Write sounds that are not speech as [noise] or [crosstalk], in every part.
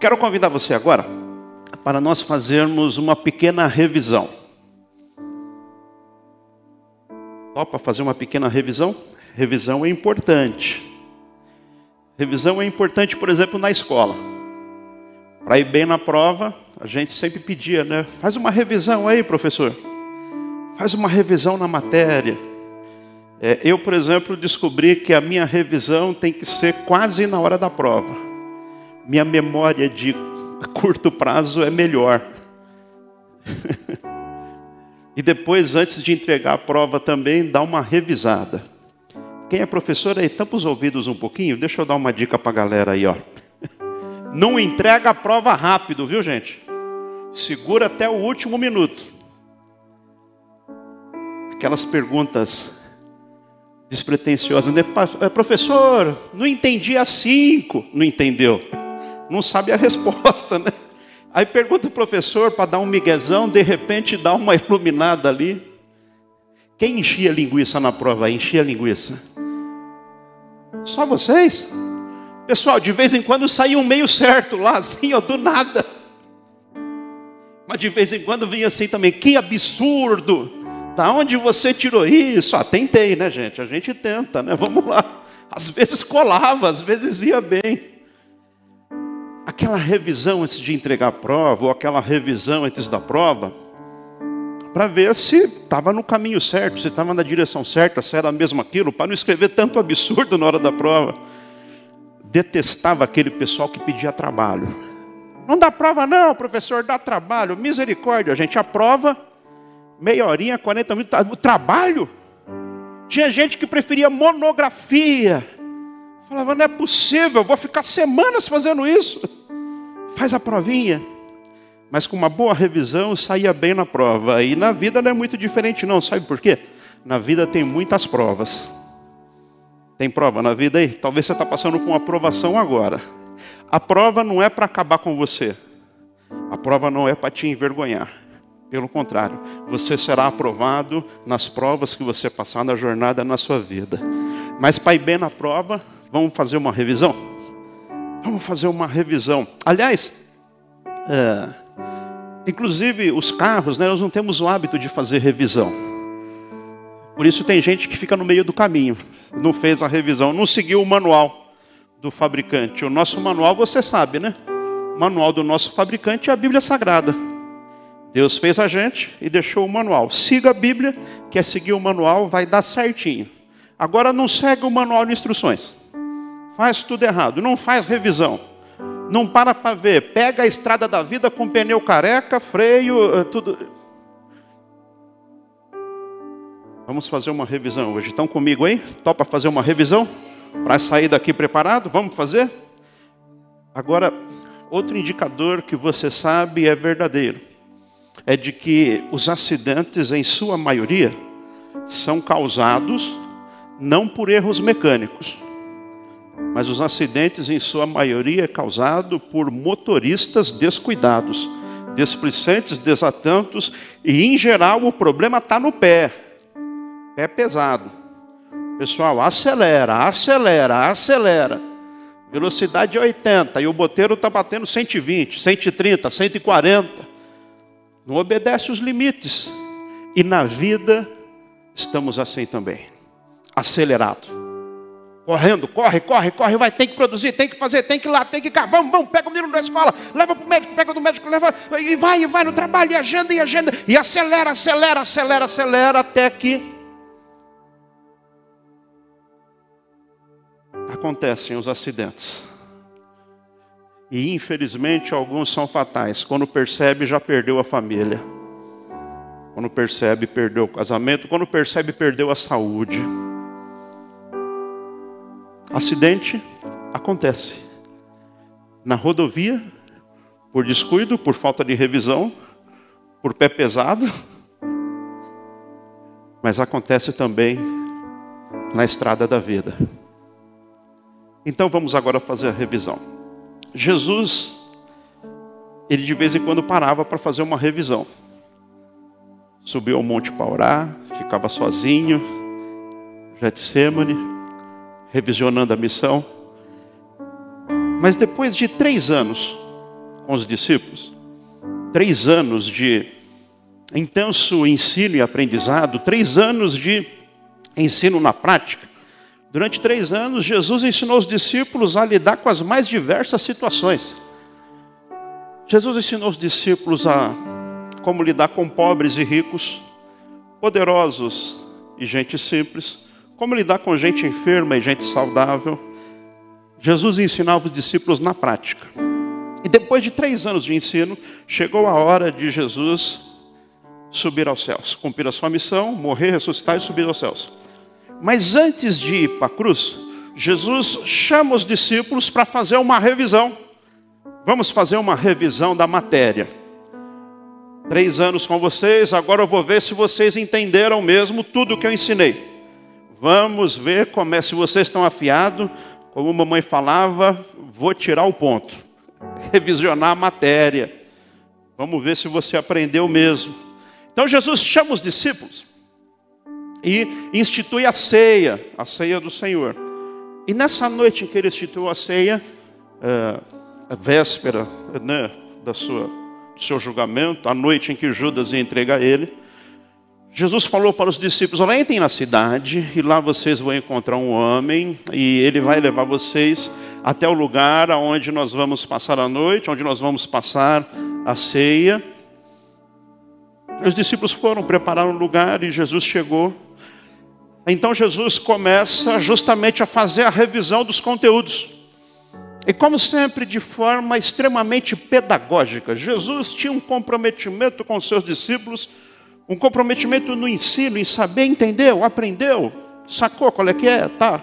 Quero convidar você agora para nós fazermos uma pequena revisão. Topa fazer uma pequena revisão? Revisão é importante. Revisão é importante, por exemplo, na escola. Para ir bem na prova, a gente sempre pedia, né? Faz uma revisão aí, professor. Faz uma revisão na matéria. É, eu, por exemplo, descobri que a minha revisão tem que ser quase na hora da prova. Minha memória de curto prazo é melhor. [laughs] e depois, antes de entregar a prova também, dá uma revisada. Quem é professor aí, tampa os ouvidos um pouquinho. Deixa eu dar uma dica para a galera aí, ó. [laughs] Não entrega a prova rápido, viu, gente? Segura até o último minuto. Aquelas perguntas despretensiosas. Né? É, professor, não entendi a cinco. Não entendeu. Não sabe a resposta, né? Aí pergunta o professor para dar um miguezão, de repente dá uma iluminada ali. Quem enchia linguiça na prova? Enchia linguiça. Só vocês? Pessoal, de vez em quando saía um meio certo lá, [laughs] assim, ó, do nada. Mas de vez em quando vinha assim também, que absurdo! Da onde você tirou isso? Ah, tentei, né, gente? A gente tenta, né? Vamos lá. Às vezes colava, às vezes ia bem. Aquela revisão antes de entregar a prova, ou aquela revisão antes da prova, para ver se estava no caminho certo, se estava na direção certa, se era mesmo aquilo, para não escrever tanto absurdo na hora da prova. Detestava aquele pessoal que pedia trabalho. Não dá prova, não, professor, dá trabalho. Misericórdia, a gente aprova, meia horinha, 40 minutos. Tá, o trabalho? Tinha gente que preferia monografia. Falava, não é possível, vou ficar semanas fazendo isso. Faz a provinha. Mas com uma boa revisão saía bem na prova. E na vida não é muito diferente, não. Sabe por quê? Na vida tem muitas provas. Tem prova na vida aí? Talvez você está passando por uma aprovação agora. A prova não é para acabar com você. A prova não é para te envergonhar. Pelo contrário, você será aprovado nas provas que você passar na jornada na sua vida. Mas para ir bem na prova, vamos fazer uma revisão? Vamos fazer uma revisão. Aliás, é, inclusive os carros, né, nós não temos o hábito de fazer revisão. Por isso tem gente que fica no meio do caminho, não fez a revisão, não seguiu o manual do fabricante. O nosso manual, você sabe, né? O manual do nosso fabricante é a Bíblia Sagrada. Deus fez a gente e deixou o manual. Siga a Bíblia, quer seguir o manual, vai dar certinho. Agora não segue o manual de instruções. Faz tudo errado, não faz revisão. Não para para ver, pega a estrada da vida com pneu careca, freio, eh, tudo. Vamos fazer uma revisão hoje. Estão comigo aí? Topa fazer uma revisão? Para sair daqui preparado? Vamos fazer? Agora, outro indicador que você sabe é verdadeiro é de que os acidentes, em sua maioria, são causados não por erros mecânicos, mas os acidentes, em sua maioria, é causado por motoristas descuidados, displicentes, desatentos, e em geral o problema está no pé, pé pesado. Pessoal, acelera, acelera, acelera. Velocidade é 80 e o boteiro está batendo 120, 130, 140. Não obedece os limites. E na vida estamos assim também. Acelerado. Correndo, corre, corre, corre, vai, tem que produzir, tem que fazer, tem que ir lá, tem que cá. Vamos, vamos, pega o menino da escola, leva para o médico, pega do médico, leva, e vai, e vai no trabalho, e agenda, e agenda, e acelera, acelera, acelera, acelera, até que acontecem os acidentes. E infelizmente alguns são fatais. Quando percebe, já perdeu a família. Quando percebe, perdeu o casamento. Quando percebe, perdeu a saúde. Acidente acontece. Na rodovia, por descuido, por falta de revisão, por pé pesado. Mas acontece também na estrada da vida. Então vamos agora fazer a revisão. Jesus, ele de vez em quando parava para fazer uma revisão. Subiu ao monte para orar, ficava sozinho, Getsemane, revisionando a missão. Mas depois de três anos, com os discípulos. Três anos de intenso ensino e aprendizado, três anos de ensino na prática. Durante três anos, Jesus ensinou os discípulos a lidar com as mais diversas situações. Jesus ensinou os discípulos a como lidar com pobres e ricos, poderosos e gente simples, como lidar com gente enferma e gente saudável. Jesus ensinava os discípulos na prática. E depois de três anos de ensino, chegou a hora de Jesus subir aos céus, cumprir a sua missão, morrer, ressuscitar e subir aos céus. Mas antes de ir para a cruz, Jesus chama os discípulos para fazer uma revisão. Vamos fazer uma revisão da matéria. Três anos com vocês, agora eu vou ver se vocês entenderam mesmo tudo o que eu ensinei. Vamos ver como é, se vocês estão afiados, como a mamãe falava, vou tirar o ponto, [laughs] revisionar a matéria. Vamos ver se você aprendeu mesmo. Então Jesus chama os discípulos e institui a ceia, a ceia do Senhor. E nessa noite em que ele instituiu a ceia, é, a véspera né, da sua, do seu julgamento, a noite em que Judas ia entregar ele, Jesus falou para os discípulos: Olha, entrem na cidade e lá vocês vão encontrar um homem e ele vai levar vocês até o lugar onde nós vamos passar a noite, onde nós vamos passar a ceia. Os discípulos foram preparar um lugar e Jesus chegou. Então Jesus começa justamente a fazer a revisão dos conteúdos. E como sempre, de forma extremamente pedagógica, Jesus tinha um comprometimento com seus discípulos, um comprometimento no ensino, em saber, entendeu, aprendeu, sacou qual é que é, tá?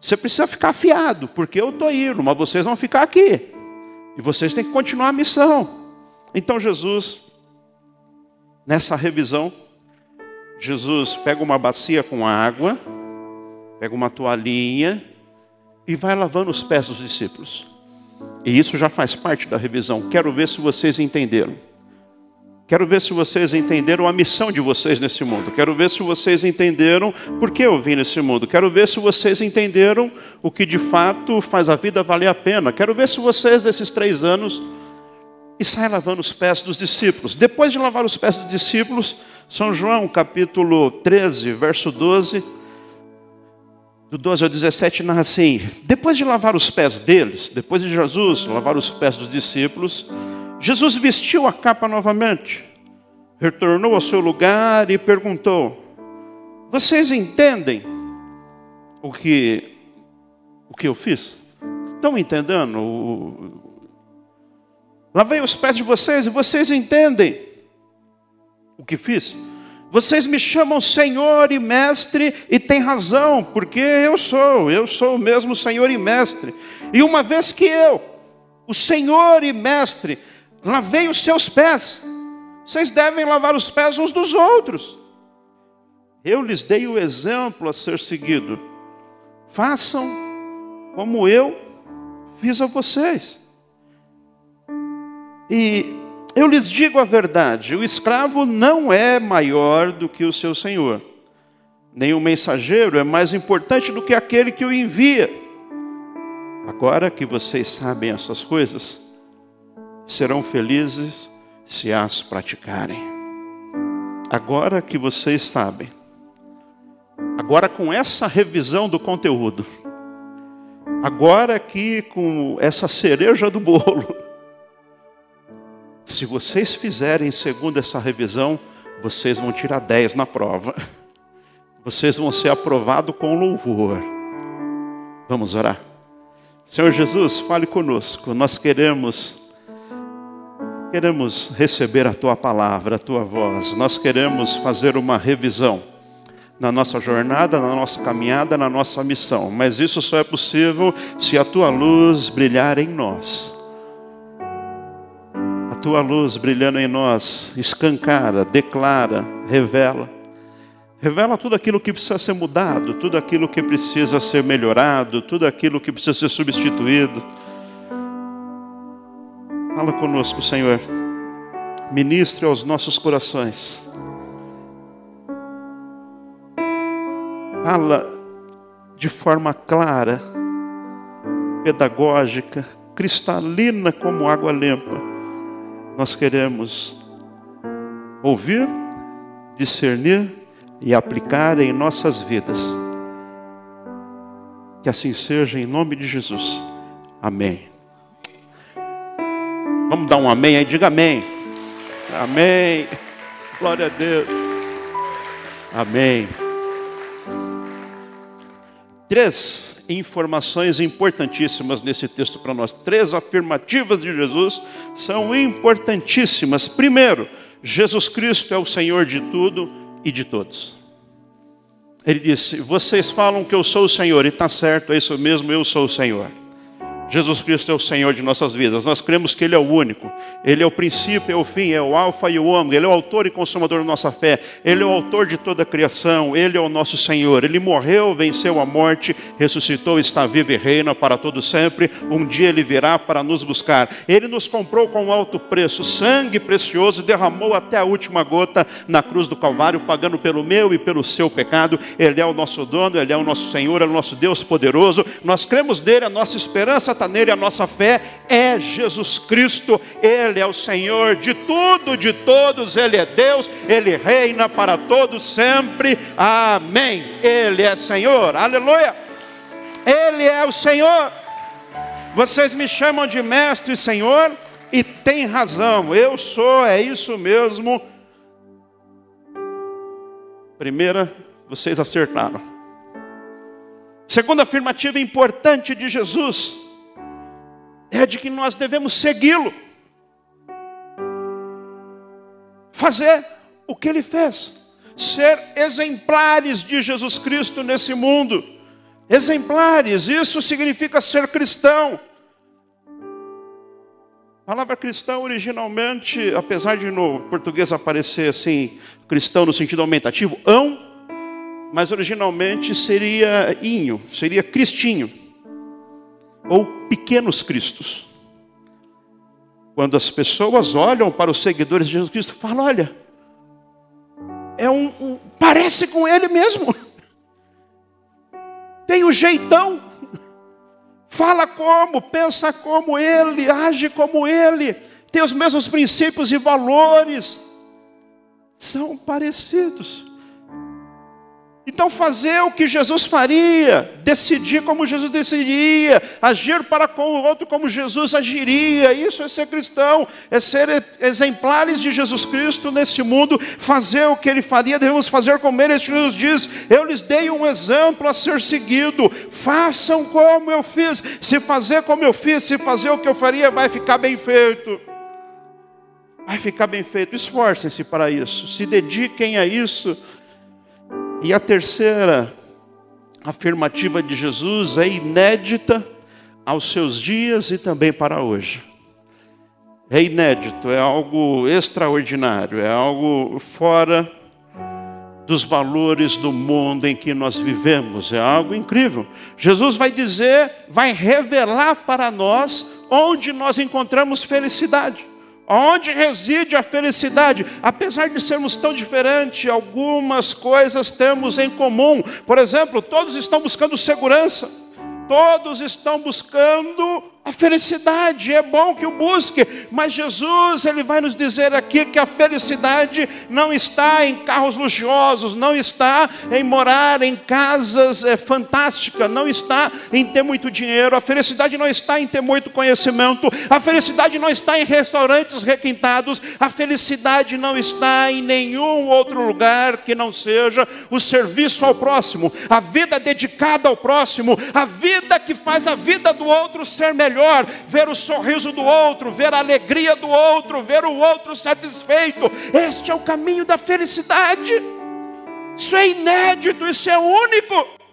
Você precisa ficar afiado, porque eu estou indo, mas vocês vão ficar aqui. E vocês têm que continuar a missão. Então Jesus Nessa revisão, Jesus pega uma bacia com água, pega uma toalhinha e vai lavando os pés dos discípulos. E isso já faz parte da revisão. Quero ver se vocês entenderam. Quero ver se vocês entenderam a missão de vocês nesse mundo. Quero ver se vocês entenderam por que eu vim nesse mundo. Quero ver se vocês entenderam o que de fato faz a vida valer a pena. Quero ver se vocês, nesses três anos, e sai lavando os pés dos discípulos. Depois de lavar os pés dos discípulos, São João, capítulo 13, verso 12, do 12 ao 17, narra assim: Depois de lavar os pés deles, depois de Jesus lavar os pés dos discípulos, Jesus vestiu a capa novamente, retornou ao seu lugar e perguntou: Vocês entendem o que, o que eu fiz? Estão entendendo Lavei os pés de vocês e vocês entendem o que fiz. Vocês me chamam Senhor e Mestre e tem razão, porque eu sou, eu sou o mesmo Senhor e Mestre. E uma vez que eu, o Senhor e Mestre, lavei os seus pés, vocês devem lavar os pés uns dos outros. Eu lhes dei o exemplo a ser seguido. Façam como eu fiz a vocês. E eu lhes digo a verdade: o escravo não é maior do que o seu senhor, nem o mensageiro é mais importante do que aquele que o envia. Agora que vocês sabem essas coisas, serão felizes se as praticarem. Agora que vocês sabem, agora com essa revisão do conteúdo, agora aqui com essa cereja do bolo, se vocês fizerem segundo essa revisão, vocês vão tirar 10 na prova. Vocês vão ser aprovados com louvor. Vamos orar. Senhor Jesus, fale conosco. Nós queremos queremos receber a tua palavra, a tua voz. Nós queremos fazer uma revisão na nossa jornada, na nossa caminhada, na nossa missão. Mas isso só é possível se a tua luz brilhar em nós tua luz brilhando em nós, escancara, declara, revela. Revela tudo aquilo que precisa ser mudado, tudo aquilo que precisa ser melhorado, tudo aquilo que precisa ser substituído. Fala conosco, Senhor. Ministre aos nossos corações. Fala de forma clara, pedagógica, cristalina como água limpa. Nós queremos ouvir, discernir e aplicar em nossas vidas. Que assim seja em nome de Jesus. Amém. Vamos dar um amém aí, diga amém. Amém. Glória a Deus. Amém. Três informações importantíssimas nesse texto para nós. Três afirmativas de Jesus são importantíssimas. Primeiro, Jesus Cristo é o Senhor de tudo e de todos. Ele disse: Vocês falam que eu sou o Senhor, e está certo, é isso mesmo, eu sou o Senhor. Jesus Cristo é o Senhor de nossas vidas. Nós cremos que Ele é o único. Ele é o princípio, é o fim, é o alfa e o ômega. Ele é o autor e consumador da nossa fé. Ele é o autor de toda a criação. Ele é o nosso Senhor. Ele morreu, venceu a morte, ressuscitou, está vivo e reina para todo sempre. Um dia Ele virá para nos buscar. Ele nos comprou com alto preço, sangue precioso, derramou até a última gota na cruz do Calvário, pagando pelo meu e pelo seu pecado. Ele é o nosso dono, Ele é o nosso Senhor, é o nosso Deus poderoso. Nós cremos nele, a nossa esperança está nele, a nossa fé é Jesus Cristo, Ele é o Senhor de tudo, de todos, Ele é Deus, Ele reina para todos sempre, amém. Ele é Senhor, aleluia, Ele é o Senhor. Vocês me chamam de mestre e Senhor, e tem razão, eu sou, é isso mesmo. Primeira, vocês acertaram. Segunda afirmativa importante de Jesus é de que nós devemos segui-lo, fazer o que ele fez, ser exemplares de Jesus Cristo nesse mundo. Exemplares, isso significa ser cristão. A palavra cristão originalmente, apesar de no português aparecer assim, cristão no sentido aumentativo, ão, mas originalmente seria inho, seria cristinho ou pequenos cristos. Quando as pessoas olham para os seguidores de Jesus Cristo, falam: olha, é um, um parece com ele mesmo. [laughs] Tem o um jeitão. Fala como, pensa como ele, age como ele, tem os mesmos princípios e valores. São parecidos. Então, fazer o que Jesus faria, decidir como Jesus decidiria, agir para com o outro como Jesus agiria, isso é ser cristão, é ser exemplares de Jesus Cristo nesse mundo, fazer o que ele faria, devemos fazer como ele. Jesus diz: Eu lhes dei um exemplo a ser seguido, façam como eu fiz. Se fazer como eu fiz, se fazer o que eu faria, vai ficar bem feito. Vai ficar bem feito, esforcem-se para isso, se dediquem a isso e a terceira afirmativa de Jesus é inédita aos seus dias e também para hoje. É inédito, é algo extraordinário, é algo fora dos valores do mundo em que nós vivemos, é algo incrível. Jesus vai dizer, vai revelar para nós onde nós encontramos felicidade. Onde reside a felicidade? Apesar de sermos tão diferentes, algumas coisas temos em comum. Por exemplo, todos estão buscando segurança, todos estão buscando a felicidade, é bom que o busque, mas Jesus, ele vai nos dizer aqui que a felicidade não está em carros luxuosos, não está em morar em casas é, fantásticas, não está em ter muito dinheiro, a felicidade não está em ter muito conhecimento, a felicidade não está em restaurantes requintados, a felicidade não está em nenhum outro lugar que não seja o serviço ao próximo, a vida dedicada ao próximo, a vida que faz a vida do outro ser melhor melhor, ver o sorriso do outro, ver a alegria do outro, ver o outro satisfeito. Este é o caminho da felicidade. Isso é inédito, isso é único.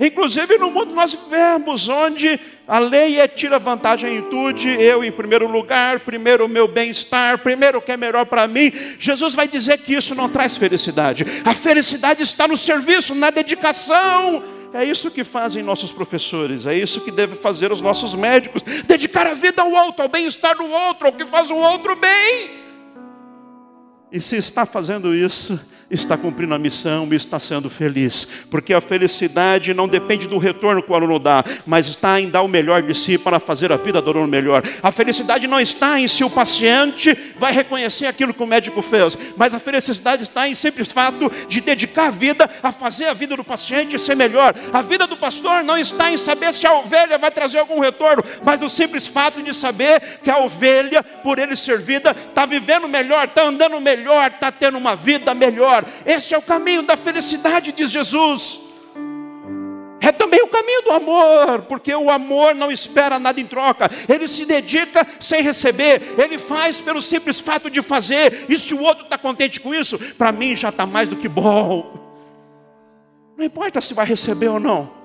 Inclusive no mundo nós vivemos, onde a lei é tira vantagem em tudo, eu em primeiro lugar, primeiro o meu bem-estar, primeiro o que é melhor para mim. Jesus vai dizer que isso não traz felicidade. A felicidade está no serviço, na dedicação é isso que fazem nossos professores, é isso que deve fazer os nossos médicos: dedicar a vida ao outro, ao bem-estar do outro, ao que faz o outro bem. E se está fazendo isso, está cumprindo a missão e está sendo feliz. Porque a felicidade não depende do retorno que o aluno dá, mas está em dar o melhor de si para fazer a vida do aluno melhor. A felicidade não está em se o paciente vai reconhecer aquilo que o médico fez, mas a felicidade está em simples fato de dedicar a vida a fazer a vida do paciente ser melhor. A vida do pastor não está em saber se a ovelha vai trazer algum retorno, mas no simples fato de saber que a ovelha, por ele servida, está vivendo melhor, está andando melhor, está tendo uma vida melhor. Este é o caminho da felicidade, diz Jesus. É também o caminho do amor, porque o amor não espera nada em troca, ele se dedica sem receber, ele faz pelo simples fato de fazer, e se o outro está contente com isso, para mim já está mais do que bom. Não importa se vai receber ou não,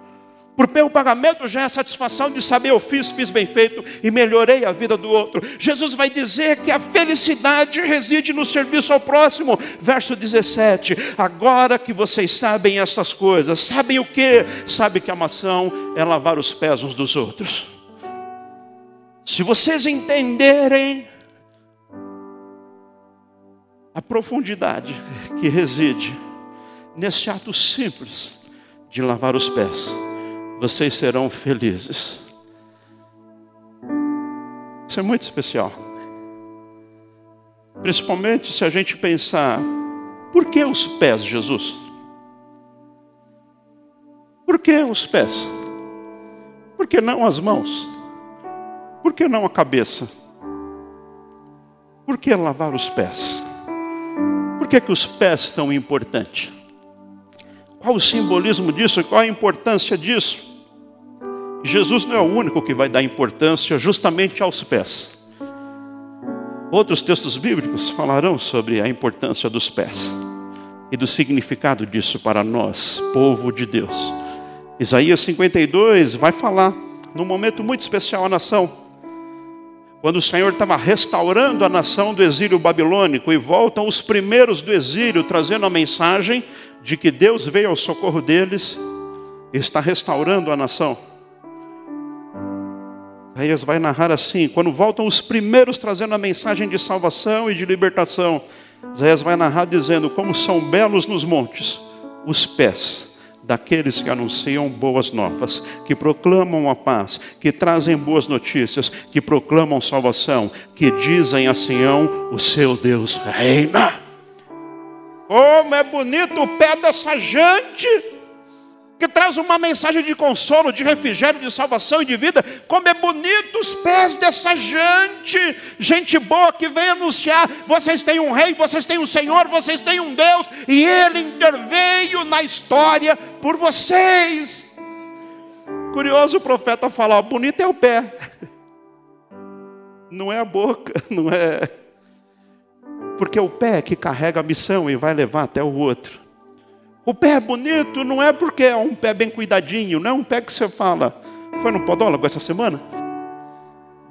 por pelo pagamento já é a satisfação de saber eu fiz, fiz bem feito e melhorei a vida do outro. Jesus vai dizer que a felicidade reside no serviço ao próximo. Verso 17: Agora que vocês sabem essas coisas, sabem o que? Sabem que a maçã é lavar os pés uns dos outros. Se vocês entenderem a profundidade que reside nesse ato simples de lavar os pés vocês serão felizes. Isso é muito especial. Principalmente se a gente pensar, por que os pés, Jesus? Por que os pés? Por que não as mãos? Por que não a cabeça? Por que lavar os pés? Por que, que os pés são importantes? Qual o simbolismo disso? Qual a importância disso? Jesus não é o único que vai dar importância justamente aos pés. Outros textos bíblicos falarão sobre a importância dos pés e do significado disso para nós, povo de Deus. Isaías 52 vai falar num momento muito especial à nação, quando o Senhor estava restaurando a nação do exílio babilônico e voltam os primeiros do exílio trazendo a mensagem de que Deus veio ao socorro deles está restaurando a nação. Isaías vai narrar assim: quando voltam os primeiros trazendo a mensagem de salvação e de libertação, Isaías vai narrar dizendo: como são belos nos montes os pés daqueles que anunciam boas novas, que proclamam a paz, que trazem boas notícias, que proclamam salvação, que dizem a Sião: o seu Deus reina. Como é bonito o pé dessa gente! que traz uma mensagem de consolo, de refrigério, de salvação e de vida. Como é bonito os pés dessa gente, gente boa que vem anunciar: vocês têm um rei, vocês têm um Senhor, vocês têm um Deus, e Ele interveio na história por vocês. Curioso o profeta falar: bonito é o pé, [laughs] não é a boca, [laughs] não é. Porque é o pé que carrega a missão e vai levar até o outro. O pé é bonito não é porque é um pé bem cuidadinho, não é um pé que você fala, foi no podólogo essa semana?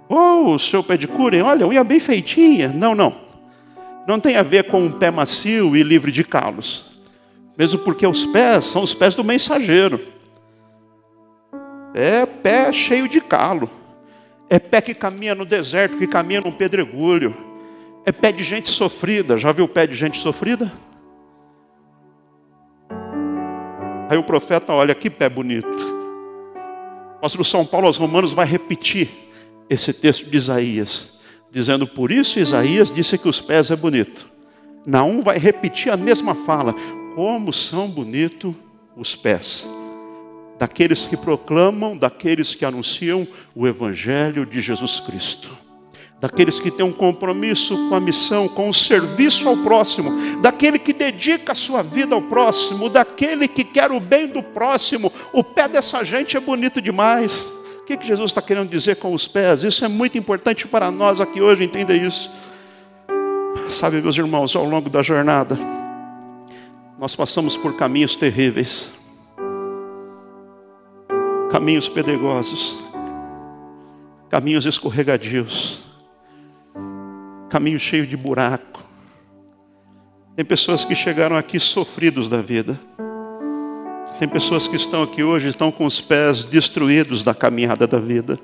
Ou oh, o seu pé de cura, olha, unha bem feitinha. Não, não. Não tem a ver com um pé macio e livre de calos. Mesmo porque os pés são os pés do mensageiro. É pé cheio de calo. É pé que caminha no deserto, que caminha num pedregulho. É pé de gente sofrida. Já viu pé de gente sofrida? Aí o profeta olha, que pé bonito. O apóstolo São Paulo aos Romanos vai repetir esse texto de Isaías, dizendo, por isso Isaías disse que os pés é bonito. Naum vai repetir a mesma fala, como são bonitos os pés daqueles que proclamam, daqueles que anunciam o Evangelho de Jesus Cristo daqueles que têm um compromisso com a missão, com o serviço ao próximo, daquele que dedica a sua vida ao próximo, daquele que quer o bem do próximo. O pé dessa gente é bonito demais. O que, Jesus está querendo dizer com os pés? Isso é muito importante para nós aqui hoje, entenda isso. Sabe, meus irmãos, ao longo da jornada, nós passamos por caminhos terríveis, caminhos pedregosos, caminhos escorregadios caminho cheio de buraco. Tem pessoas que chegaram aqui sofridos da vida. Tem pessoas que estão aqui hoje estão com os pés destruídos da caminhada da vida.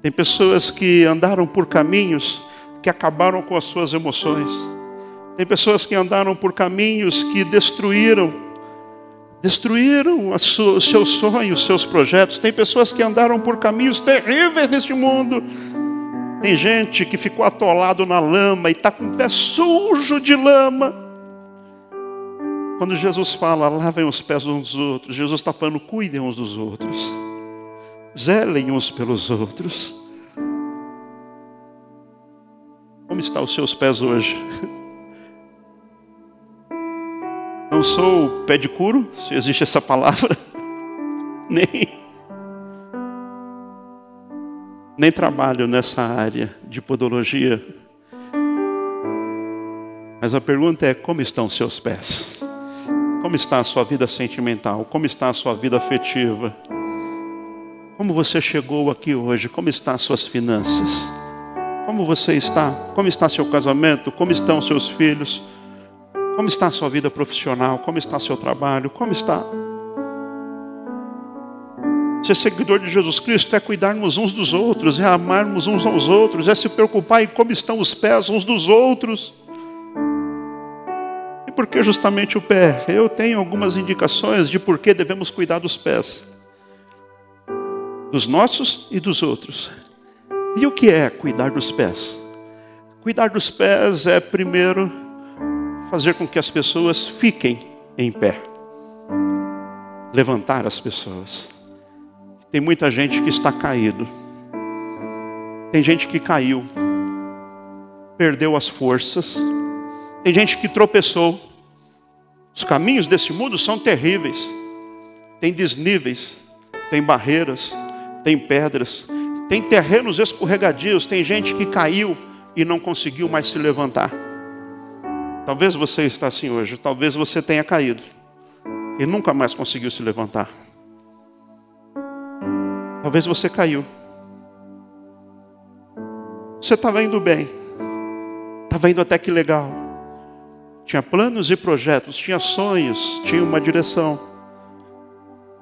Tem pessoas que andaram por caminhos que acabaram com as suas emoções, Tem pessoas que andaram por caminhos que destruíram, destruíram os seus sonhos, os seus projetos. Tem pessoas que andaram por caminhos terríveis neste mundo. Tem gente que ficou atolado na lama e está com o pé sujo de lama. Quando Jesus fala, lavem os pés uns dos outros, Jesus está falando, cuidem uns dos outros, zelem uns pelos outros. Como estão os seus pés hoje? Não sou pé de curo, se existe essa palavra, [laughs] nem, nem trabalho nessa área de podologia. Mas a pergunta é: como estão seus pés? Como está a sua vida sentimental? Como está a sua vida afetiva? Como você chegou aqui hoje? Como estão as suas finanças? Como você está? Como está seu casamento? Como estão seus filhos? Como está a sua vida profissional? Como está seu trabalho? Como está? Ser seguidor de Jesus Cristo é cuidarmos uns dos outros, é amarmos uns aos outros, é se preocupar em como estão os pés uns dos outros por que justamente o pé? Eu tenho algumas indicações de por que devemos cuidar dos pés, dos nossos e dos outros. E o que é cuidar dos pés? Cuidar dos pés é, primeiro, fazer com que as pessoas fiquem em pé, levantar as pessoas. Tem muita gente que está caído, tem gente que caiu, perdeu as forças, tem gente que tropeçou. Os caminhos desse mundo são terríveis. Tem desníveis, tem barreiras, tem pedras, tem terrenos escorregadios, tem gente que caiu e não conseguiu mais se levantar. Talvez você está assim hoje, talvez você tenha caído e nunca mais conseguiu se levantar. Talvez você caiu. Você estava indo bem, estava indo até que legal. Tinha planos e projetos, tinha sonhos, tinha uma direção,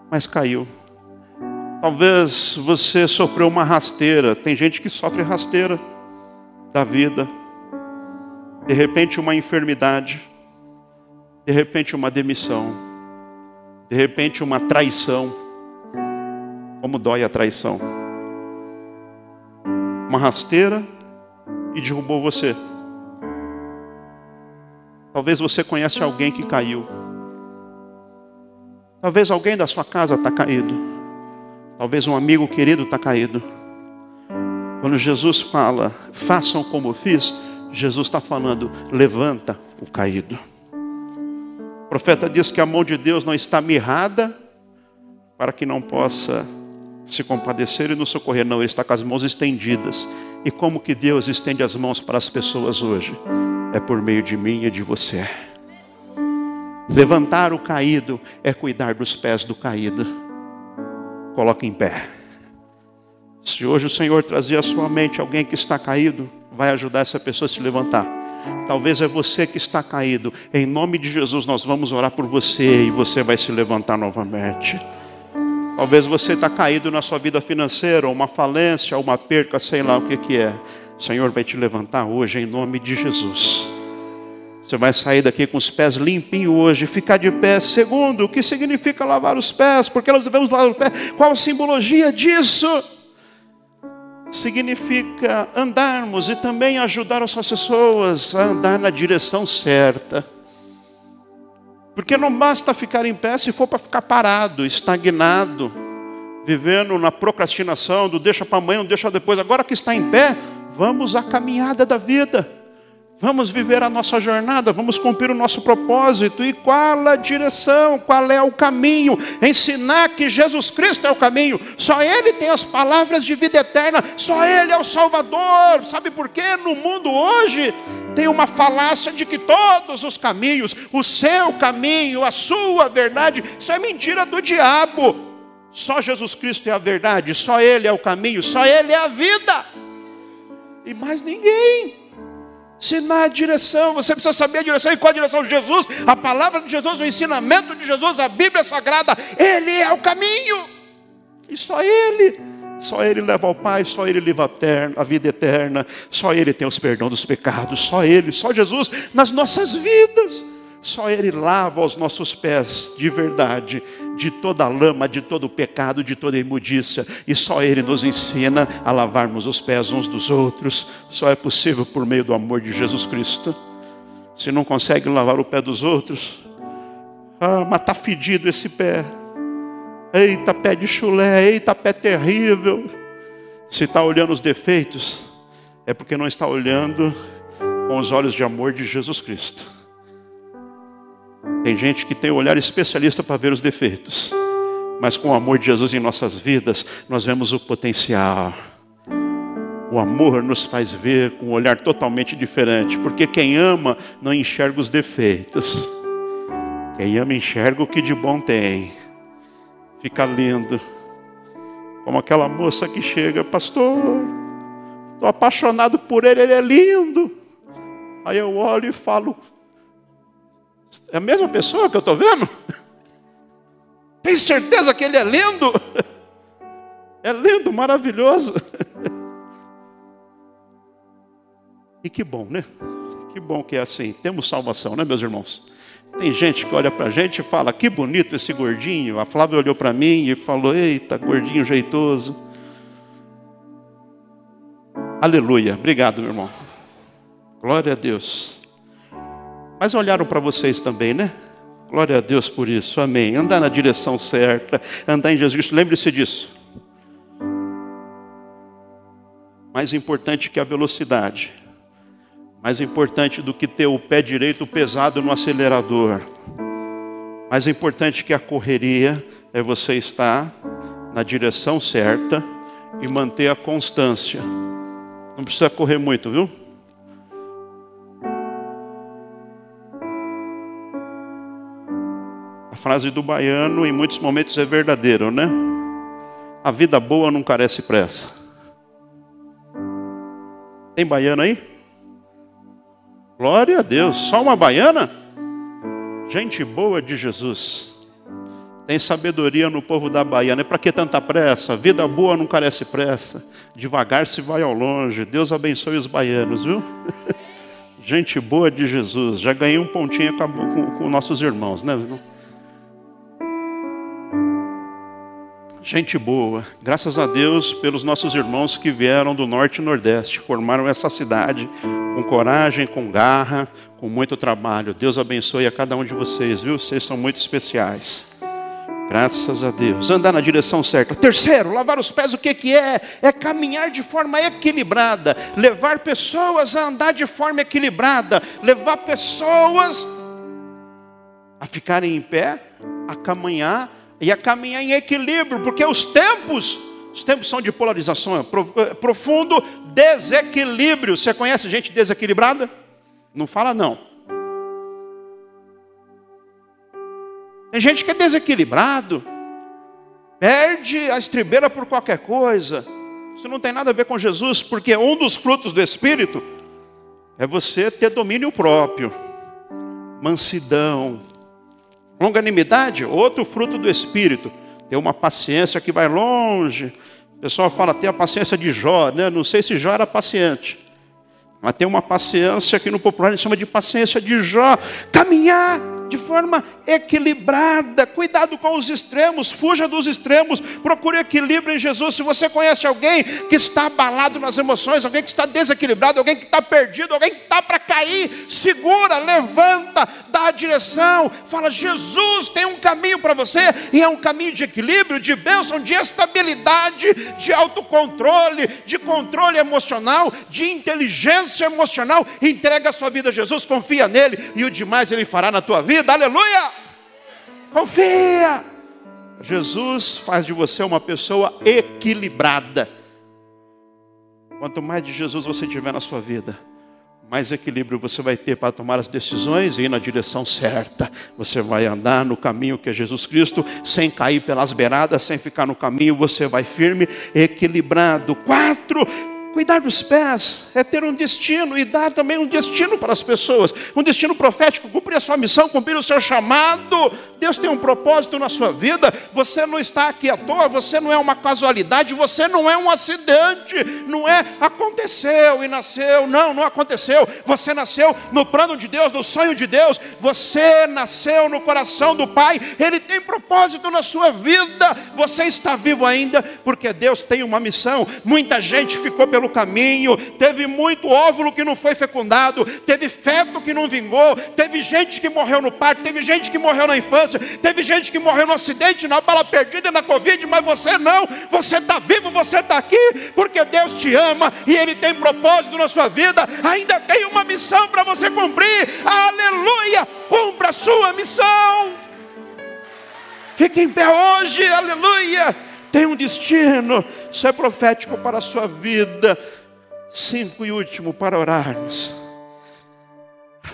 mas caiu. Talvez você sofreu uma rasteira, tem gente que sofre rasteira da vida, de repente uma enfermidade, de repente uma demissão, de repente uma traição. Como dói a traição? Uma rasteira e derrubou você. Talvez você conhece alguém que caiu. Talvez alguém da sua casa está caído. Talvez um amigo querido está caído. Quando Jesus fala, façam como eu fiz, Jesus está falando, levanta o caído. O profeta diz que a mão de Deus não está mirrada para que não possa se compadecer e nos socorrer. Não, Ele está com as mãos estendidas. E como que Deus estende as mãos para as pessoas hoje? é por meio de mim e de você. Levantar o caído é cuidar dos pés do caído. Coloque em pé. Se hoje o Senhor trazer à sua mente alguém que está caído, vai ajudar essa pessoa a se levantar. Talvez é você que está caído. Em nome de Jesus, nós vamos orar por você e você vai se levantar novamente. Talvez você está caído na sua vida financeira, uma falência, uma perca, sei lá o que, que é. O Senhor vai te levantar hoje em nome de Jesus. Você vai sair daqui com os pés limpinhos hoje, ficar de pé. Segundo, o que significa lavar os pés? Porque nós devemos lavar os pés? Qual a simbologia disso? Significa andarmos e também ajudar as pessoas a andar na direção certa. Porque não basta ficar em pé se for para ficar parado, estagnado, vivendo na procrastinação, do deixa para amanhã, não deixa depois. Agora que está em pé, Vamos à caminhada da vida. Vamos viver a nossa jornada, vamos cumprir o nosso propósito. E qual a direção? Qual é o caminho? Ensinar que Jesus Cristo é o caminho. Só Ele tem as palavras de vida eterna. Só Ele é o Salvador. Sabe por quê? No mundo hoje tem uma falácia de que todos os caminhos, o seu caminho, a sua verdade, isso é mentira do diabo. Só Jesus Cristo é a verdade, só Ele é o caminho, só Ele é a vida e mais ninguém. Ensinar a direção, você precisa saber a direção e qual a direção de Jesus, a palavra de Jesus, o ensinamento de Jesus, a Bíblia Sagrada, Ele é o caminho, e só Ele. Só Ele leva ao Pai, só Ele leva a vida eterna, só Ele tem os perdão dos pecados, só Ele, só Jesus nas nossas vidas. Só Ele lava os nossos pés de verdade, de toda lama, de todo pecado, de toda imundícia. E só Ele nos ensina a lavarmos os pés uns dos outros. Só é possível por meio do amor de Jesus Cristo. Se não consegue lavar o pé dos outros, ah, mas está fedido esse pé. Eita, pé de chulé, eita, pé terrível. Se está olhando os defeitos, é porque não está olhando com os olhos de amor de Jesus Cristo. Tem gente que tem um olhar especialista para ver os defeitos, mas com o amor de Jesus em nossas vidas, nós vemos o potencial. O amor nos faz ver com um olhar totalmente diferente, porque quem ama não enxerga os defeitos, quem ama enxerga o que de bom tem fica lindo. Como aquela moça que chega, pastor, estou apaixonado por ele, ele é lindo. Aí eu olho e falo, é a mesma pessoa que eu estou vendo? Tem certeza que ele é lindo? É lindo, maravilhoso. E que bom, né? Que bom que é assim. Temos salvação, né, meus irmãos? Tem gente que olha para a gente e fala, que bonito esse gordinho. A Flávia olhou para mim e falou, eita, gordinho jeitoso. Aleluia. Obrigado, meu irmão. Glória a Deus. Mas olharam para vocês também, né? Glória a Deus por isso. Amém. Andar na direção certa, andar em Jesus. Lembre-se disso. Mais importante que a velocidade mais importante do que ter o pé direito pesado no acelerador. Mais importante que a correria é você estar na direção certa e manter a constância. Não precisa correr muito, viu? Frase do baiano em muitos momentos é verdadeira, né? A vida boa não carece pressa. Tem baiano aí? Glória a Deus. Só uma baiana? Gente boa de Jesus. Tem sabedoria no povo da Bahia. É para que tanta pressa? Vida boa não carece pressa. Devagar se vai ao longe. Deus abençoe os baianos, viu? [laughs] Gente boa de Jesus. Já ganhei um pontinho com, com, com nossos irmãos, né? Gente boa, graças a Deus pelos nossos irmãos que vieram do norte e nordeste, formaram essa cidade com coragem, com garra, com muito trabalho. Deus abençoe a cada um de vocês, viu? Vocês são muito especiais. Graças a Deus. Andar na direção certa. Terceiro, lavar os pés, o que, que é? É caminhar de forma equilibrada. Levar pessoas a andar de forma equilibrada. Levar pessoas a ficarem em pé, a caminhar e a caminhar em equilíbrio, porque os tempos, os tempos são de polarização, é profundo desequilíbrio. Você conhece gente desequilibrada? Não fala não. Tem gente que é desequilibrado, perde a estribeira por qualquer coisa. Isso não tem nada a ver com Jesus, porque um dos frutos do Espírito é você ter domínio próprio, mansidão, Longanimidade, outro fruto do Espírito. Ter uma paciência que vai longe. O pessoal fala, ter a paciência de Jó, né? Não sei se Jó era paciente. Mas tem uma paciência que no popular a gente chama de paciência de Jó. Caminhar de forma equilibrada. Cuidado com os extremos, fuja dos extremos. Procure equilíbrio em Jesus. Se você conhece alguém que está abalado nas emoções, alguém que está desequilibrado, alguém que está perdido, alguém que está para cair, segura, levanta, dá a direção. Fala: Jesus tem um caminho para você, e é um caminho de equilíbrio, de bênção, de estabilidade, de autocontrole, de controle emocional, de inteligência emocional. Entrega a sua vida a Jesus, confia nele, e o demais ele fará na tua vida aleluia! Confia! Jesus faz de você uma pessoa equilibrada. Quanto mais de Jesus você tiver na sua vida, mais equilíbrio você vai ter para tomar as decisões e ir na direção certa. Você vai andar no caminho que é Jesus Cristo, sem cair pelas beiradas, sem ficar no caminho, você vai firme, equilibrado. Quatro, Cuidar dos pés é ter um destino e dar também um destino para as pessoas, um destino profético, cumprir a sua missão, cumprir o seu chamado. Deus tem um propósito na sua vida. Você não está aqui à toa, você não é uma casualidade, você não é um acidente. Não é aconteceu e nasceu. Não, não aconteceu. Você nasceu no plano de Deus, no sonho de Deus. Você nasceu no coração do Pai. Ele tem propósito na sua vida. Você está vivo ainda porque Deus tem uma missão. Muita gente ficou pelo caminho, teve muito óvulo que não foi fecundado, teve feto que não vingou, teve gente que morreu no parto, teve gente que morreu na infância, teve gente que morreu no acidente, na bala perdida, na Covid, mas você não, você está vivo, você está aqui, porque Deus te ama e Ele tem propósito na sua vida, ainda tem uma missão para você cumprir, aleluia, cumpra a sua missão. Fique em pé hoje, aleluia. Tem um destino, isso é profético para a sua vida. Cinco e último, para orarmos.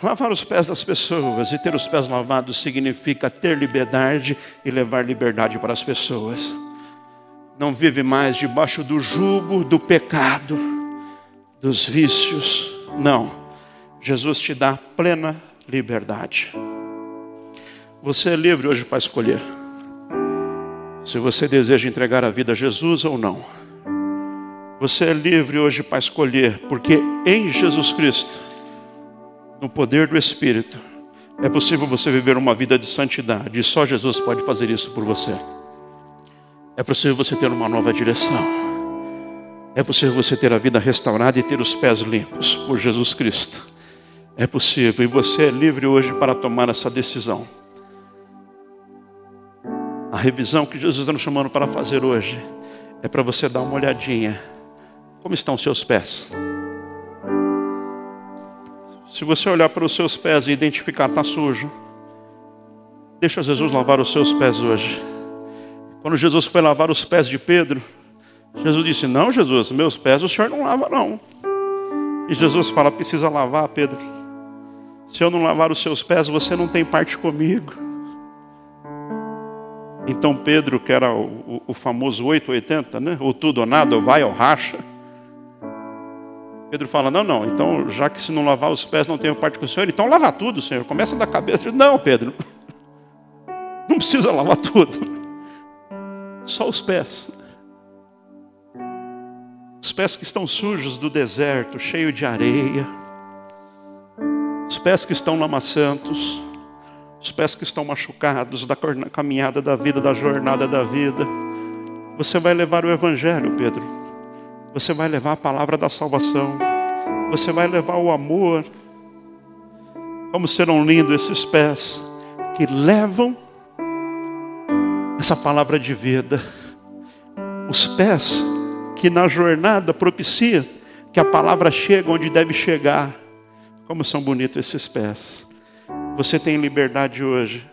Lavar os pés das pessoas e ter os pés lavados significa ter liberdade e levar liberdade para as pessoas. Não vive mais debaixo do jugo do pecado, dos vícios. Não. Jesus te dá plena liberdade. Você é livre hoje para escolher se você deseja entregar a vida a Jesus ou não. Você é livre hoje para escolher, porque em Jesus Cristo no poder do Espírito, é possível você viver uma vida de santidade, e só Jesus pode fazer isso por você. É possível você ter uma nova direção. É possível você ter a vida restaurada e ter os pés limpos por Jesus Cristo. É possível, e você é livre hoje para tomar essa decisão. A revisão que Jesus está nos chamando para fazer hoje é para você dar uma olhadinha. Como estão os seus pés? Se você olhar para os seus pés e identificar está sujo, deixa Jesus lavar os seus pés hoje. Quando Jesus foi lavar os pés de Pedro, Jesus disse: Não, Jesus, meus pés o senhor não lava, não. E Jesus fala: Precisa lavar, Pedro. Se eu não lavar os seus pés, você não tem parte comigo. Então Pedro, que era o, o famoso 880, né? Ou tudo ou nada, ou vai ou racha. Pedro fala: Não, não, então, já que se não lavar os pés não tenho parte com o Senhor, então lava tudo, Senhor. Começa da cabeça. Não, Pedro, [laughs] não precisa lavar tudo, só os pés. Os pés que estão sujos do deserto, cheio de areia, os pés que estão lamacentos, os pés que estão machucados da caminhada da vida, da jornada da vida. Você vai levar o Evangelho, Pedro. Você vai levar a palavra da salvação. Você vai levar o amor. Como serão lindos esses pés que levam essa palavra de vida. Os pés que na jornada propicia que a palavra chegue onde deve chegar. Como são bonitos esses pés. Você tem liberdade hoje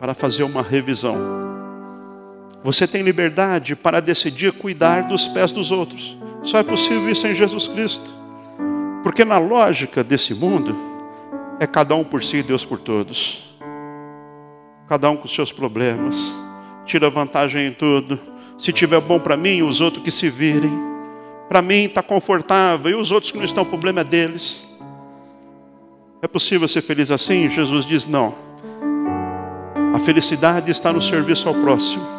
para fazer uma revisão você tem liberdade para decidir cuidar dos pés dos outros. Só é possível isso em Jesus Cristo. Porque na lógica desse mundo, é cada um por si e Deus por todos. Cada um com seus problemas. Tira vantagem em tudo. Se tiver bom para mim, os outros que se virem. Para mim está confortável. E os outros que não estão, o problema é deles. É possível ser feliz assim? Jesus diz: não. A felicidade está no serviço ao próximo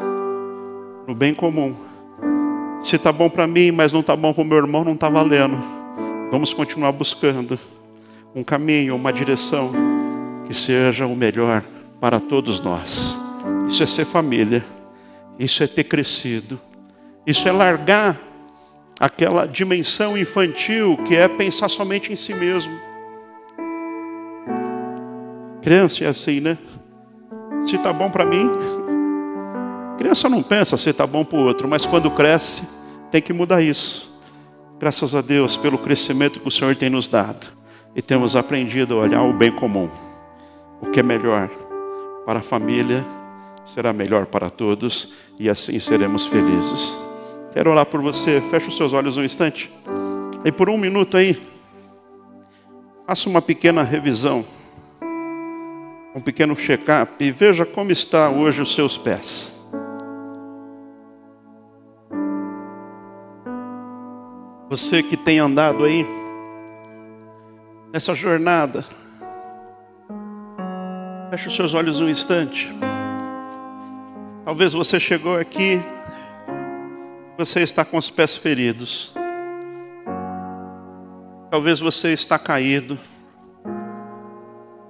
no bem comum. Se está bom para mim, mas não está bom para o meu irmão, não está valendo. Vamos continuar buscando um caminho, uma direção que seja o melhor para todos nós. Isso é ser família, isso é ter crescido, isso é largar aquela dimensão infantil que é pensar somente em si mesmo. Criança é assim, né? Se está bom para mim, Criança não pensa se está bom para o outro, mas quando cresce, tem que mudar isso. Graças a Deus pelo crescimento que o Senhor tem nos dado. E temos aprendido a olhar o bem comum. O que é melhor para a família será melhor para todos e assim seremos felizes. Quero orar por você. Feche os seus olhos um instante. E por um minuto aí, faça uma pequena revisão, um pequeno check-up e veja como está hoje os seus pés. Você que tem andado aí nessa jornada, feche os seus olhos um instante. Talvez você chegou aqui, você está com os pés feridos. Talvez você está caído.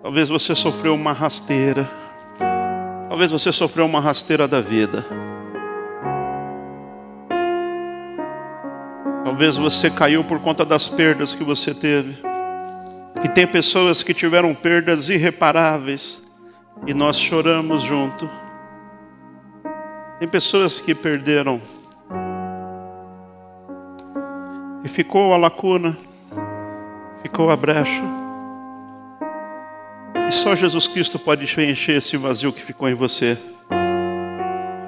Talvez você sofreu uma rasteira. Talvez você sofreu uma rasteira da vida. Talvez você caiu por conta das perdas que você teve. E tem pessoas que tiveram perdas irreparáveis e nós choramos junto. Tem pessoas que perderam e ficou a lacuna, ficou a brecha. E só Jesus Cristo pode preencher esse vazio que ficou em você.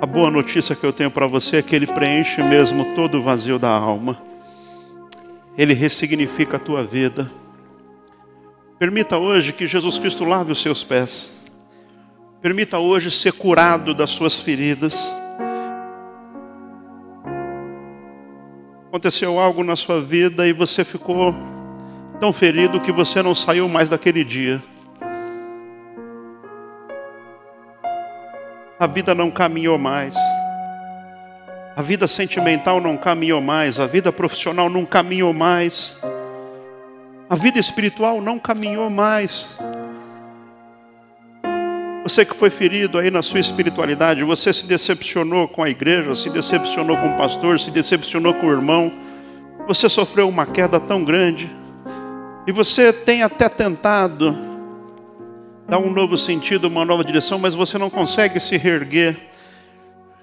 A boa notícia que eu tenho para você é que Ele preenche mesmo todo o vazio da alma. Ele ressignifica a tua vida. Permita hoje que Jesus Cristo lave os seus pés. Permita hoje ser curado das suas feridas. Aconteceu algo na sua vida e você ficou tão ferido que você não saiu mais daquele dia. A vida não caminhou mais. A vida sentimental não caminhou mais, a vida profissional não caminhou mais, a vida espiritual não caminhou mais. Você que foi ferido aí na sua espiritualidade, você se decepcionou com a igreja, se decepcionou com o pastor, se decepcionou com o irmão, você sofreu uma queda tão grande, e você tem até tentado dar um novo sentido, uma nova direção, mas você não consegue se reerguer.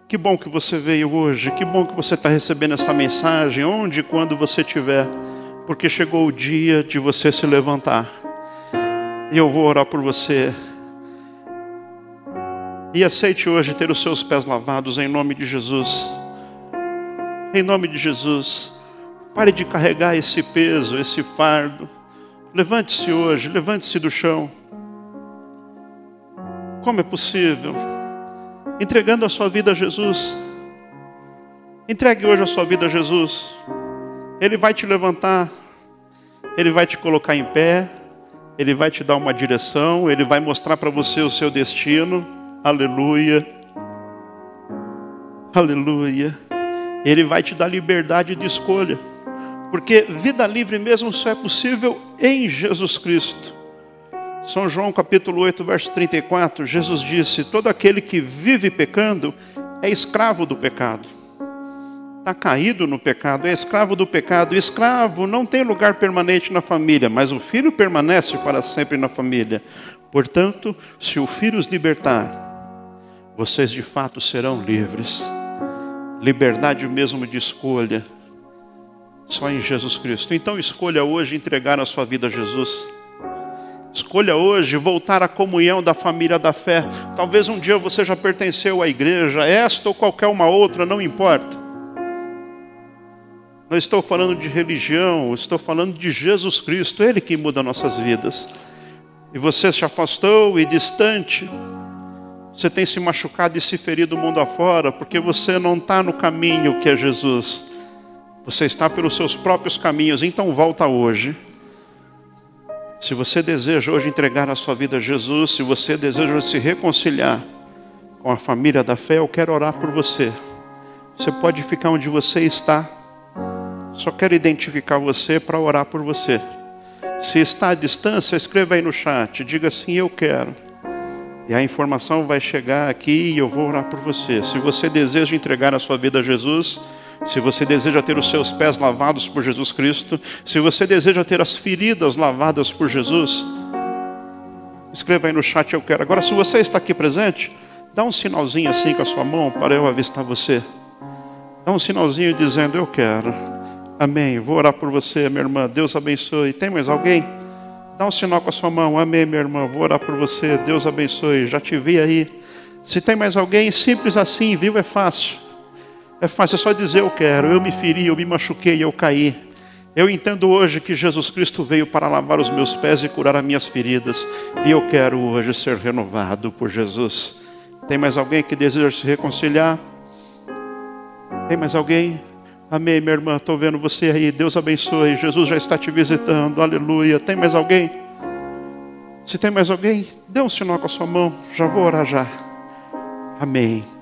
Que bom que você veio hoje, que bom que você está recebendo essa mensagem, onde e quando você estiver, porque chegou o dia de você se levantar. E eu vou orar por você. E aceite hoje ter os seus pés lavados em nome de Jesus. Em nome de Jesus. Pare de carregar esse peso, esse fardo. Levante-se hoje, levante-se do chão. Como é possível? entregando a sua vida a Jesus. Entregue hoje a sua vida a Jesus. Ele vai te levantar, ele vai te colocar em pé, ele vai te dar uma direção, ele vai mostrar para você o seu destino. Aleluia. Aleluia. Ele vai te dar liberdade de escolha. Porque vida livre mesmo só é possível em Jesus Cristo. São João capítulo 8, verso 34, Jesus disse: Todo aquele que vive pecando é escravo do pecado. Está caído no pecado, é escravo do pecado. Escravo não tem lugar permanente na família, mas o filho permanece para sempre na família. Portanto, se o filho os libertar, vocês de fato serão livres. Liberdade mesmo de escolha, só em Jesus Cristo. Então escolha hoje entregar a sua vida a Jesus. Escolha hoje voltar à comunhão da família da fé. Talvez um dia você já pertenceu à igreja, esta ou qualquer uma outra, não importa. Não estou falando de religião, estou falando de Jesus Cristo, Ele que muda nossas vidas. E você se afastou e distante, você tem se machucado e se ferido mundo afora, porque você não está no caminho que é Jesus. Você está pelos seus próprios caminhos, então volta hoje se você deseja hoje entregar a sua vida a Jesus, se você deseja se reconciliar com a família da fé, eu quero orar por você. Você pode ficar onde você está. Só quero identificar você para orar por você. Se está à distância, escreva aí no chat, diga assim: Eu quero. E a informação vai chegar aqui e eu vou orar por você. Se você deseja entregar a sua vida a Jesus, se você deseja ter os seus pés lavados por Jesus Cristo, se você deseja ter as feridas lavadas por Jesus, escreva aí no chat eu quero. Agora, se você está aqui presente, dá um sinalzinho assim com a sua mão para eu avistar você. Dá um sinalzinho dizendo eu quero. Amém. Vou orar por você, minha irmã. Deus abençoe. Tem mais alguém? Dá um sinal com a sua mão. Amém, minha irmã. Vou orar por você. Deus abençoe. Já te vi aí. Se tem mais alguém, simples assim, viu? É fácil. É fácil só dizer eu quero. Eu me feri, eu me machuquei, eu caí. Eu entendo hoje que Jesus Cristo veio para lavar os meus pés e curar as minhas feridas. E eu quero hoje ser renovado por Jesus. Tem mais alguém que deseja se reconciliar? Tem mais alguém? Amém, minha irmã. Estou vendo você aí. Deus abençoe. Jesus já está te visitando. Aleluia. Tem mais alguém? Se tem mais alguém, dê um sinal com a sua mão. Já vou orar já. Amém.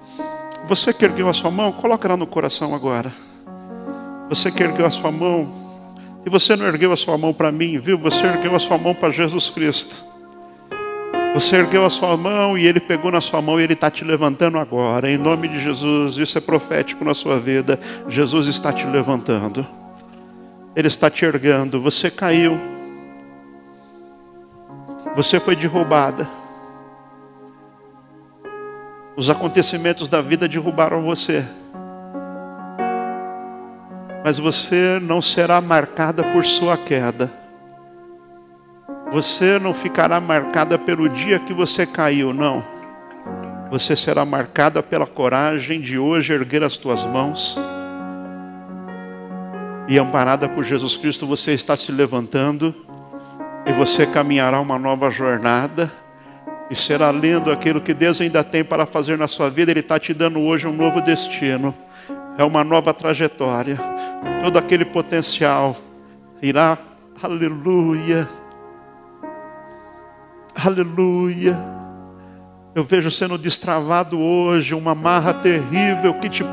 Você que ergueu a sua mão, coloca ela no coração agora. Você que ergueu a sua mão, e você não ergueu a sua mão para mim, viu? Você ergueu a sua mão para Jesus Cristo. Você ergueu a sua mão e ele pegou na sua mão e ele está te levantando agora. Em nome de Jesus, isso é profético na sua vida. Jesus está te levantando. Ele está te erguendo. Você caiu. Você foi derrubada. Os acontecimentos da vida derrubaram você. Mas você não será marcada por sua queda. Você não ficará marcada pelo dia que você caiu, não. Você será marcada pela coragem de hoje erguer as tuas mãos. E amparada por Jesus Cristo, você está se levantando e você caminhará uma nova jornada e será lendo aquilo que Deus ainda tem para fazer na sua vida. Ele está te dando hoje um novo destino, é uma nova trajetória. Todo aquele potencial irá, aleluia Aleluia. Eu vejo sendo destravado hoje uma marra terrível que te,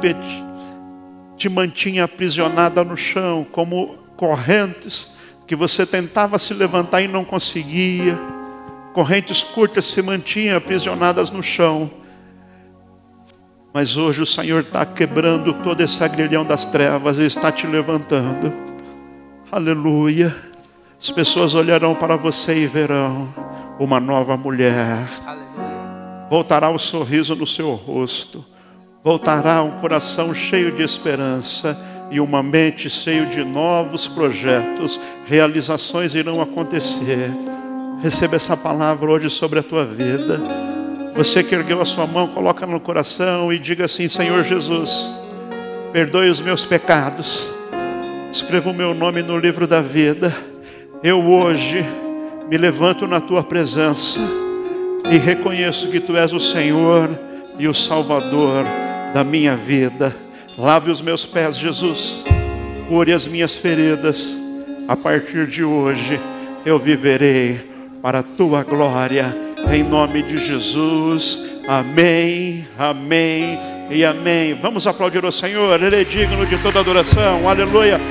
te mantinha aprisionada no chão, como correntes que você tentava se levantar e não conseguia. Correntes curtas se mantinham aprisionadas no chão. Mas hoje o Senhor está quebrando todo esse agrilhão das trevas e está te levantando. Aleluia. As pessoas olharão para você e verão uma nova mulher. Voltará o sorriso no seu rosto. Voltará um coração cheio de esperança e uma mente cheia de novos projetos. Realizações irão acontecer. Receba essa palavra hoje sobre a tua vida. Você que ergueu a sua mão, coloca no coração e diga assim: Senhor Jesus, perdoe os meus pecados. Escreva o meu nome no livro da vida. Eu hoje me levanto na tua presença e reconheço que tu és o Senhor e o Salvador da minha vida. Lave os meus pés, Jesus, cure as minhas feridas. A partir de hoje eu viverei para a tua glória, em nome de Jesus. Amém, amém e amém. Vamos aplaudir o Senhor, Ele é digno de toda adoração. Aleluia.